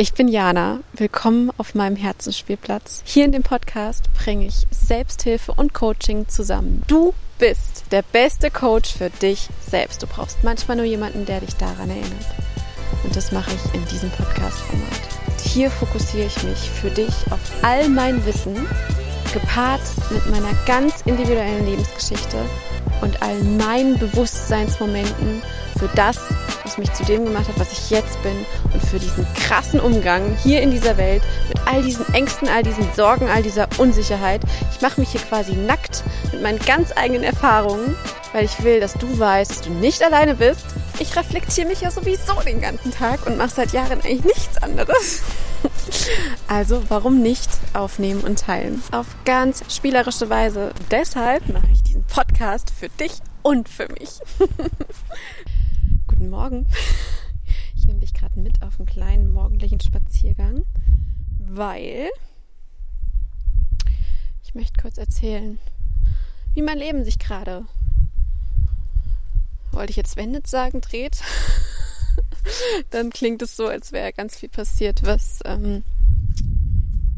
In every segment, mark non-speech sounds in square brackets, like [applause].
Ich bin Jana. Willkommen auf meinem Herzensspielplatz. Hier in dem Podcast bringe ich Selbsthilfe und Coaching zusammen. Du bist der beste Coach für dich selbst. Du brauchst manchmal nur jemanden, der dich daran erinnert. Und das mache ich in diesem Podcast-Format. Hier fokussiere ich mich für dich auf all mein Wissen, gepaart mit meiner ganz individuellen Lebensgeschichte und all meinen Bewusstseinsmomenten für das, was mich zu dem gemacht hat, was ich jetzt bin und für diesen krassen Umgang hier in dieser Welt mit all diesen Ängsten, all diesen Sorgen, all dieser Unsicherheit. Ich mache mich hier quasi nackt mit meinen ganz eigenen Erfahrungen, weil ich will, dass du weißt, dass du nicht alleine bist. Ich reflektiere mich ja sowieso den ganzen Tag und mache seit Jahren eigentlich nichts anderes. [laughs] Also warum nicht aufnehmen und teilen? Auf ganz spielerische Weise. Deshalb mache ich diesen Podcast für dich und für mich. [laughs] Guten Morgen. [laughs] Ich nehme dich gerade mit auf einen kleinen morgendlichen Spaziergang, weil ich möchte kurz erzählen, wie mein Leben sich gerade, wollte ich jetzt wendet sagen, dreht. [laughs] Dann klingt es so, als wäre ganz viel passiert, was, ähm,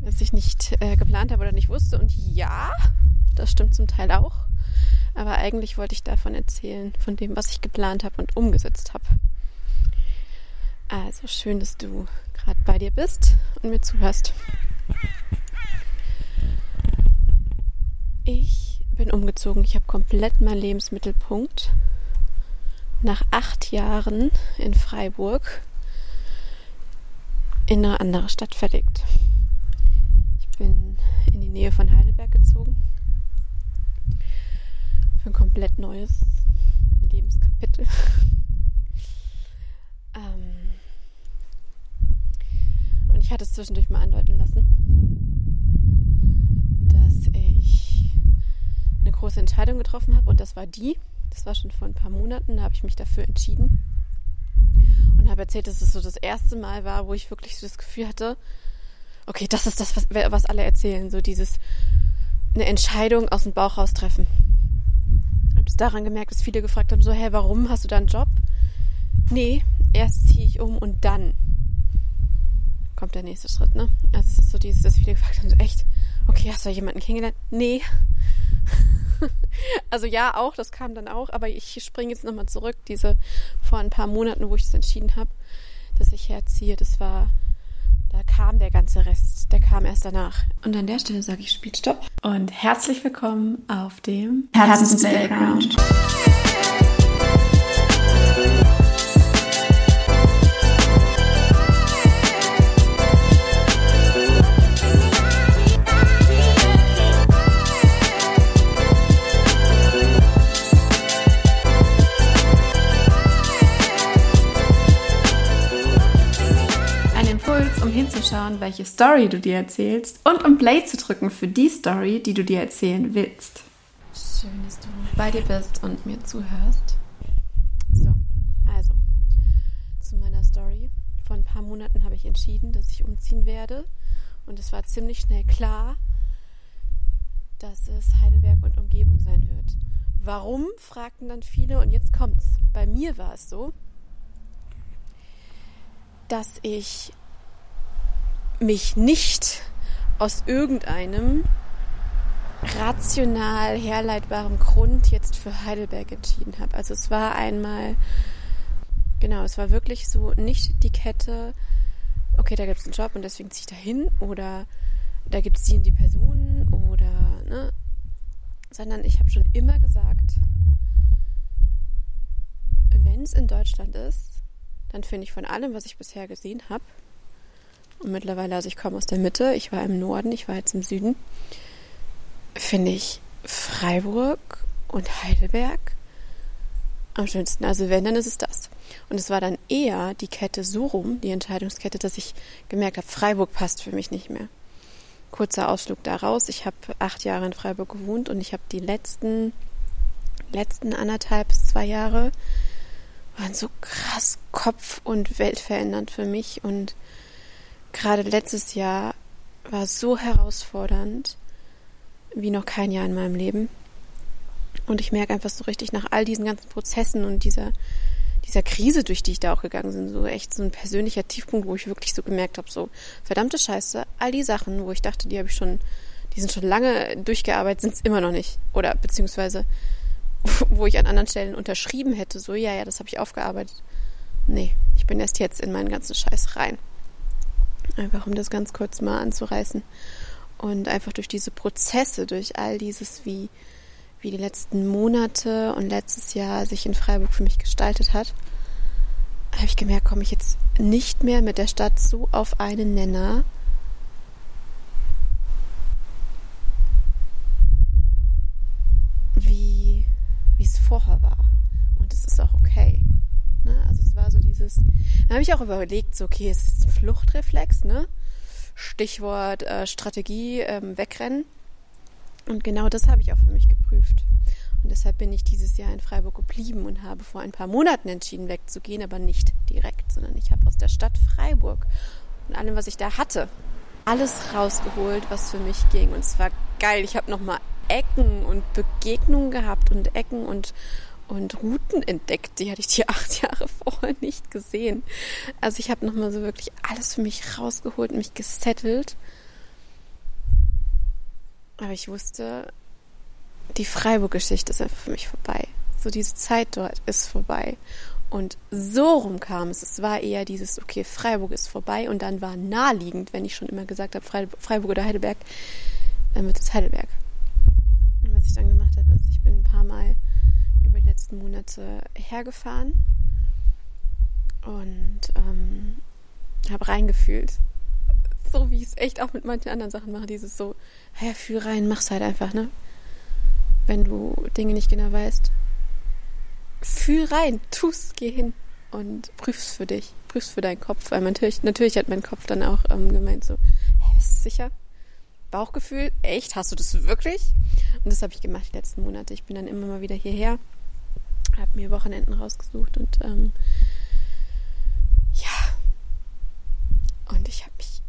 was ich nicht äh, geplant habe oder nicht wusste. Und ja, das stimmt zum Teil auch. Aber eigentlich wollte ich davon erzählen, von dem, was ich geplant habe und umgesetzt habe. Also schön, dass du gerade bei dir bist und mir zuhörst. Ich bin umgezogen. Ich habe komplett meinen Lebensmittelpunkt nach acht Jahren in Freiburg in eine andere Stadt verlegt. Ich bin in die Nähe von Heidelberg gezogen für ein komplett neues Lebenskapitel. [laughs] ähm und ich hatte es zwischendurch mal andeuten lassen, dass ich eine große Entscheidung getroffen habe und das war die. Das war schon vor ein paar Monaten, da habe ich mich dafür entschieden und habe erzählt, dass es so das erste Mal war, wo ich wirklich so das Gefühl hatte, okay, das ist das, was, was alle erzählen, so dieses eine Entscheidung aus dem Bauch raus treffen daran gemerkt, dass viele gefragt haben, so, hä, warum hast du da einen Job? Nee, erst ziehe ich um und dann kommt der nächste Schritt, ne? Also es ist so dieses, dass viele gefragt haben, so echt, okay, hast du da jemanden kennengelernt? Nee. [laughs] also ja, auch, das kam dann auch, aber ich springe jetzt nochmal zurück, diese vor ein paar Monaten, wo ich das entschieden habe, dass ich herziehe, das war da kam der ganze Rest, der kam erst danach. Und an der Stelle sage ich Spielstopp und herzlich willkommen auf dem Herzens welche Story du dir erzählst und um Play zu drücken für die Story, die du dir erzählen willst. Schön, dass du bei dir bist und mir zuhörst. So, also zu meiner Story. Vor ein paar Monaten habe ich entschieden, dass ich umziehen werde und es war ziemlich schnell klar, dass es Heidelberg und Umgebung sein wird. Warum, fragten dann viele und jetzt kommt's. Bei mir war es so, dass ich mich nicht aus irgendeinem rational herleitbaren Grund jetzt für Heidelberg entschieden habe. Also es war einmal, genau, es war wirklich so nicht die Kette, okay, da gibt es einen Job und deswegen ziehe ich da hin oder da gibt es die und die Personen oder, ne, sondern ich habe schon immer gesagt, wenn es in Deutschland ist, dann finde ich von allem, was ich bisher gesehen habe, und mittlerweile, also ich komme aus der Mitte, ich war im Norden, ich war jetzt im Süden, finde ich Freiburg und Heidelberg am schönsten. Also wenn, dann ist es das. Und es war dann eher die Kette so rum, die Entscheidungskette, dass ich gemerkt habe, Freiburg passt für mich nicht mehr. Kurzer Ausflug daraus. Ich habe acht Jahre in Freiburg gewohnt und ich habe die letzten, letzten anderthalb bis zwei Jahre waren so krass kopf- und weltverändernd für mich und gerade letztes Jahr war so herausfordernd wie noch kein Jahr in meinem Leben. Und ich merke einfach so richtig nach all diesen ganzen Prozessen und dieser, dieser Krise, durch die ich da auch gegangen bin, so echt so ein persönlicher Tiefpunkt, wo ich wirklich so gemerkt habe, so verdammte Scheiße, all die Sachen, wo ich dachte, die habe ich schon, die sind schon lange durchgearbeitet, sind es immer noch nicht. Oder beziehungsweise, [laughs] wo ich an anderen Stellen unterschrieben hätte, so ja, ja, das habe ich aufgearbeitet. Nee, ich bin erst jetzt in meinen ganzen Scheiß rein. Einfach um das ganz kurz mal anzureißen. Und einfach durch diese Prozesse, durch all dieses, wie, wie die letzten Monate und letztes Jahr sich in Freiburg für mich gestaltet hat, habe ich gemerkt, komme ich jetzt nicht mehr mit der Stadt so auf einen Nenner, wie es vorher war. Und es ist auch okay. Ne? Also es war so dieses, dann habe auch überlegt, so okay, es ist ein Fluchtreflex, ne? Stichwort äh, Strategie, ähm, wegrennen. Und genau das habe ich auch für mich geprüft. Und deshalb bin ich dieses Jahr in Freiburg geblieben und habe vor ein paar Monaten entschieden, wegzugehen, aber nicht direkt, sondern ich habe aus der Stadt Freiburg und allem, was ich da hatte, alles rausgeholt, was für mich ging. Und es war geil. Ich habe nochmal Ecken und Begegnungen gehabt und Ecken und, und Routen entdeckt. Die hatte ich die [laughs] acht Jahre vorher nicht gesehen. Also ich habe nochmal so wirklich alles für mich rausgeholt, mich gesettelt aber ich wusste, die Freiburg-Geschichte ist einfach für mich vorbei. So diese Zeit dort ist vorbei. Und so rum kam es. Es war eher dieses, okay, Freiburg ist vorbei und dann war naheliegend, wenn ich schon immer gesagt habe, Freiburg oder Heidelberg, dann wird es Heidelberg. Und was ich dann gemacht habe, ist, ich bin ein paar Mal letzten Monate hergefahren und ähm, habe reingefühlt so, wie ich es echt auch mit manchen anderen Sachen mache. Dieses so, ja, fühl rein, mach's halt einfach, ne? Wenn du Dinge nicht genau weißt. Fühl rein, tu's, geh hin und prüf's für dich, prüf's für deinen Kopf. Weil natürlich, natürlich hat mein Kopf dann auch ähm, gemeint so, hä, bist sicher? Bauchgefühl, echt, hast du das wirklich? Und das habe ich gemacht die letzten Monate. Ich bin dann immer mal wieder hierher, habe mir Wochenenden rausgesucht und ähm, ja, und ich habe mich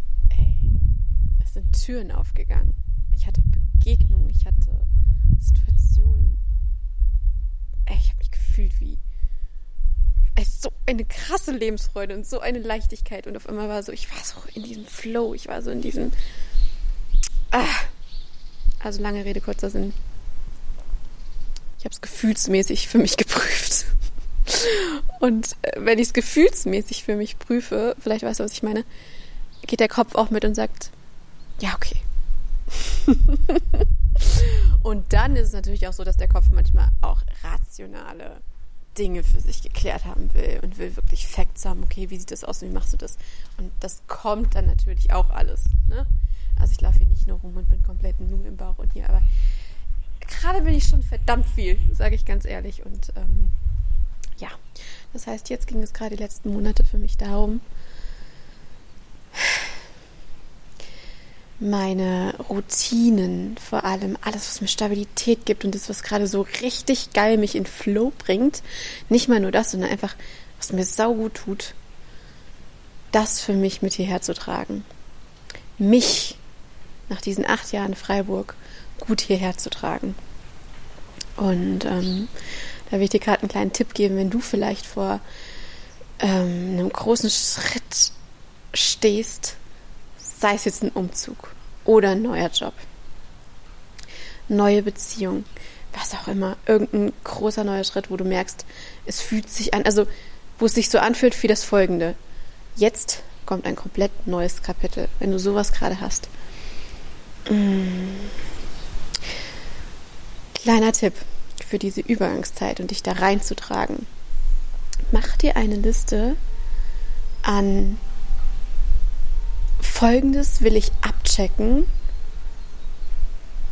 sind Türen aufgegangen. Ich hatte Begegnungen, ich hatte Situationen. Ey, ich habe mich gefühlt wie es so eine krasse Lebensfreude und so eine Leichtigkeit und auf einmal war so, ich war so in diesem Flow, ich war so in diesem ah. also lange Rede kurzer Sinn. Ich habe es gefühlsmäßig für mich geprüft. Und äh, wenn ich es gefühlsmäßig für mich prüfe, vielleicht weißt du, was ich meine, geht der Kopf auch mit und sagt, ja, okay. [laughs] und dann ist es natürlich auch so, dass der Kopf manchmal auch rationale Dinge für sich geklärt haben will und will wirklich Facts haben. Okay, wie sieht das aus und wie machst du das? Und das kommt dann natürlich auch alles. Ne? Also ich laufe hier nicht nur rum und bin komplett nur im Bauch und hier, aber gerade bin ich schon verdammt viel, sage ich ganz ehrlich. Und ähm, ja, das heißt, jetzt ging es gerade die letzten Monate für mich darum, meine Routinen, vor allem alles, was mir Stabilität gibt und das, was gerade so richtig geil mich in Flow bringt. Nicht mal nur das, sondern einfach, was mir saugut tut, das für mich mit hierher zu tragen. Mich nach diesen acht Jahren Freiburg gut hierher zu tragen. Und ähm, da will ich dir gerade einen kleinen Tipp geben, wenn du vielleicht vor ähm, einem großen Schritt stehst, sei es jetzt ein Umzug oder ein neuer Job, neue Beziehung, was auch immer, irgendein großer neuer Schritt, wo du merkst, es fühlt sich an, also wo es sich so anfühlt wie das folgende. Jetzt kommt ein komplett neues Kapitel, wenn du sowas gerade hast. Mm. Kleiner Tipp für diese Übergangszeit und dich da reinzutragen. Mach dir eine Liste an Folgendes will ich abchecken,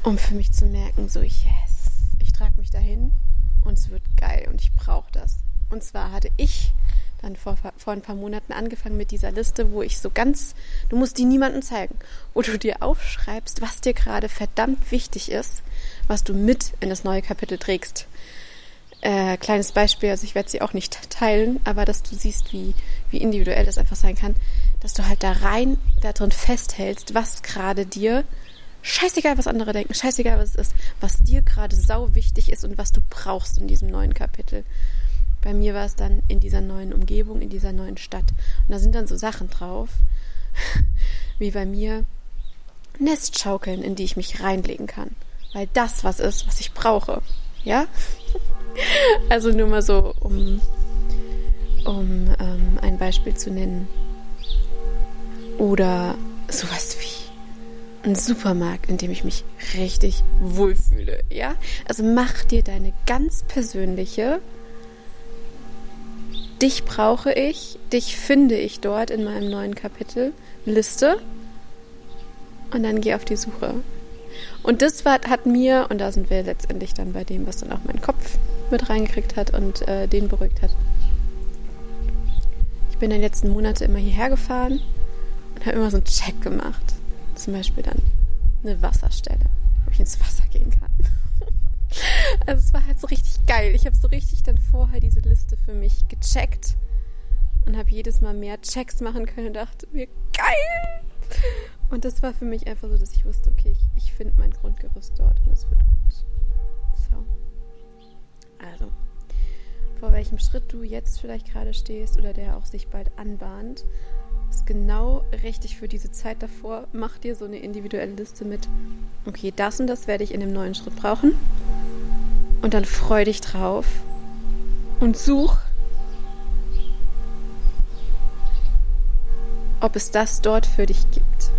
um für mich zu merken, so yes, ich trage mich dahin und es wird geil und ich brauche das. Und zwar hatte ich dann vor, vor ein paar Monaten angefangen mit dieser Liste, wo ich so ganz, du musst die niemandem zeigen, wo du dir aufschreibst, was dir gerade verdammt wichtig ist, was du mit in das neue Kapitel trägst. Äh, kleines Beispiel, also ich werde sie auch nicht teilen, aber dass du siehst, wie, wie individuell das einfach sein kann, dass du halt da rein da drin festhältst, was gerade dir, scheißegal was andere denken, scheißegal was es ist, was dir gerade sau wichtig ist und was du brauchst in diesem neuen Kapitel. Bei mir war es dann in dieser neuen Umgebung, in dieser neuen Stadt. Und da sind dann so Sachen drauf, [laughs] wie bei mir Nestschaukeln, in die ich mich reinlegen kann. Weil das was ist, was ich brauche. Ja? [laughs] Also nur mal so, um, um ähm, ein Beispiel zu nennen. Oder sowas wie ein Supermarkt, in dem ich mich richtig wohlfühle. Ja? Also mach dir deine ganz persönliche Dich brauche ich, dich finde ich dort in meinem neuen Kapitel Liste und dann geh auf die Suche. Und das hat mir, und da sind wir letztendlich dann bei dem, was dann auch mein Kopf mit reingekriegt hat und äh, den beruhigt hat. Ich bin in den letzten Monaten immer hierher gefahren und habe immer so einen Check gemacht. Zum Beispiel dann eine Wasserstelle, wo ich ins Wasser gehen kann. [laughs] Also es war halt so richtig geil. Ich habe so richtig dann vorher diese Liste für mich gecheckt und habe jedes Mal mehr Checks machen können und dachte mir, geil! Und das war für mich einfach so, dass ich wusste, okay, ich, ich finde mein Grundgerüst dort und es wird gut. So. Also, vor welchem Schritt du jetzt vielleicht gerade stehst oder der auch sich bald anbahnt, ist genau richtig für diese Zeit davor. Mach dir so eine individuelle Liste mit, okay, das und das werde ich in dem neuen Schritt brauchen. Und dann freu dich drauf und such, ob es das dort für dich gibt.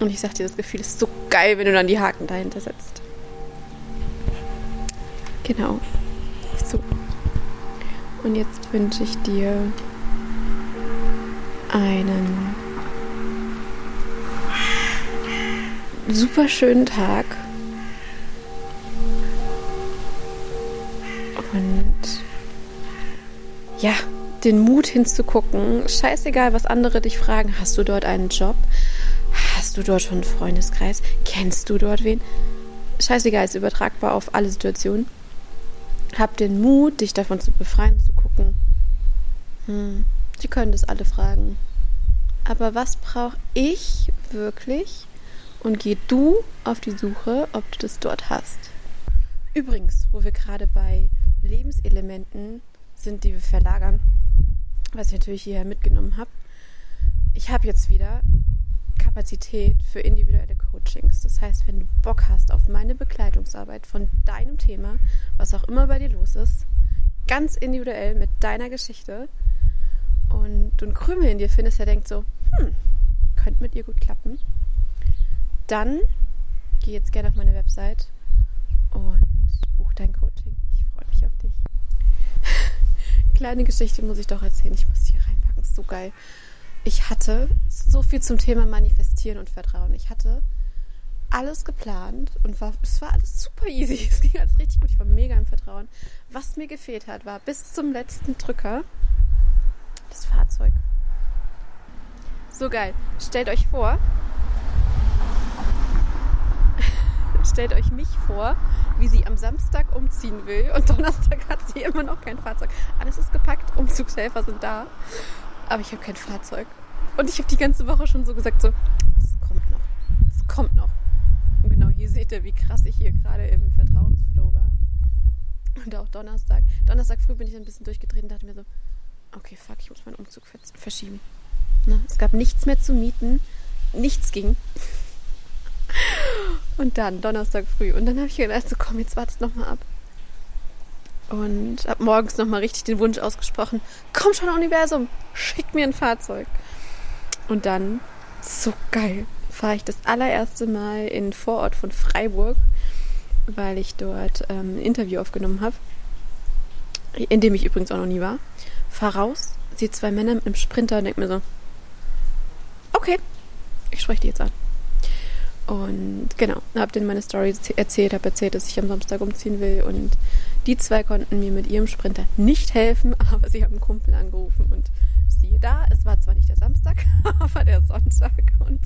Und ich sag dir, das Gefühl ist so geil, wenn du dann die Haken dahinter setzt. Genau. So. Und jetzt wünsche ich dir einen super schönen Tag ja, den Mut hinzugucken. Scheißegal, was andere dich fragen. Hast du dort einen Job? Hast du dort schon einen Freundeskreis? Kennst du dort wen? Scheißegal, ist übertragbar auf alle Situationen. Hab den Mut, dich davon zu befreien, zu gucken. Hm, sie können das alle fragen. Aber was brauche ich wirklich? Und geh du auf die Suche, ob du das dort hast. Übrigens, wo wir gerade bei Lebenselementen sind, die wir verlagern, was ich natürlich hierher mitgenommen habe. Ich habe jetzt wieder Kapazität für individuelle Coachings. Das heißt, wenn du Bock hast auf meine Begleitungsarbeit von deinem Thema, was auch immer bei dir los ist, ganz individuell mit deiner Geschichte und du einen Krümel in dir findest, der denkt so, hm, könnte mit ihr gut klappen, dann geh jetzt gerne auf meine Website und buch dein Coaching. Ich freue mich auf dich kleine Geschichte muss ich doch erzählen. Ich muss hier reinpacken. Ist so geil. Ich hatte so viel zum Thema Manifestieren und Vertrauen. Ich hatte alles geplant und war, es war alles super easy. [laughs] Es ging alles richtig gut. Ich war mega im Vertrauen. Was mir gefehlt hat, war bis zum letzten Drücker das Fahrzeug. So geil. Stellt euch vor, stellt euch mich vor, wie sie am Samstag umziehen will und [laughs] Donnerstag hat sie immer noch kein Fahrzeug. Alles ist gepackt, Umzugshelfer sind da, aber ich habe kein Fahrzeug. Und ich habe die ganze Woche schon so gesagt, so, das kommt noch, das kommt noch. Und genau hier seht ihr, wie krass ich hier gerade im Vertrauensflow war. Und auch Donnerstag. Donnerstag früh bin ich ein bisschen durchgedreht und dachte mir so, okay, fuck, ich muss meinen Umzug verschieben. Ne? Es gab nichts mehr zu mieten, nichts ging. Und dann Donnerstag früh. Und dann habe ich gedacht, so komm, jetzt wartest noch mal ab. Und habe morgens noch mal richtig den Wunsch ausgesprochen, komm schon Universum, schick mir ein Fahrzeug. Und dann, so geil, fahre ich das allererste Mal in Vorort von Freiburg, weil ich dort ähm, ein Interview aufgenommen habe, in dem ich übrigens auch noch nie war. Fahr raus, sehe zwei Männer mit einem Sprinter und denke mir so, okay, ich spreche die jetzt an. Und genau, habe denen meine Story erzählt, habe erzählt, dass ich am Samstag umziehen will. Und die zwei konnten mir mit ihrem Sprinter nicht helfen, [laughs] aber sie haben einen Kumpel angerufen und siehe da, es war zwar nicht der Samstag, [laughs] aber der Sonntag. Und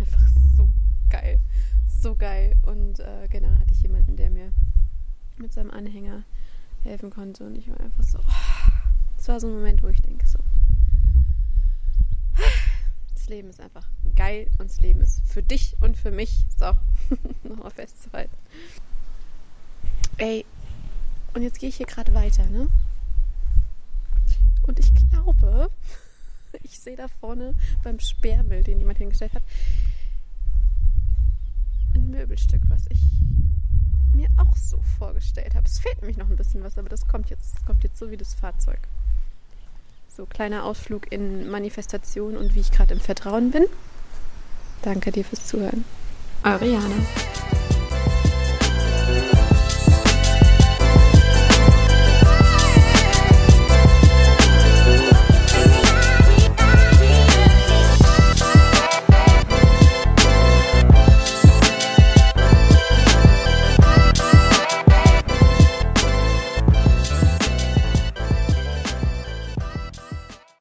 einfach so geil. So geil. Und äh, genau, hatte ich jemanden, der mir mit seinem Anhänger helfen konnte. Und ich war einfach so, es oh, war so ein Moment, wo ich denke so, das Leben ist einfach geil und das Leben ist für dich und für mich. So, [laughs] nochmal festzuhalten. Ey, Und jetzt gehe ich hier gerade weiter, ne? Und ich glaube, [laughs] ich sehe da vorne beim Sperrmüll, den jemand hingestellt hat, ein Möbelstück, was ich mir auch so vorgestellt habe. Es fehlt nämlich noch ein bisschen was, aber das kommt jetzt, das kommt jetzt so wie das Fahrzeug. So, kleiner Ausflug in Manifestation und wie ich gerade im Vertrauen bin. Danke dir fürs Zuhören. Jana.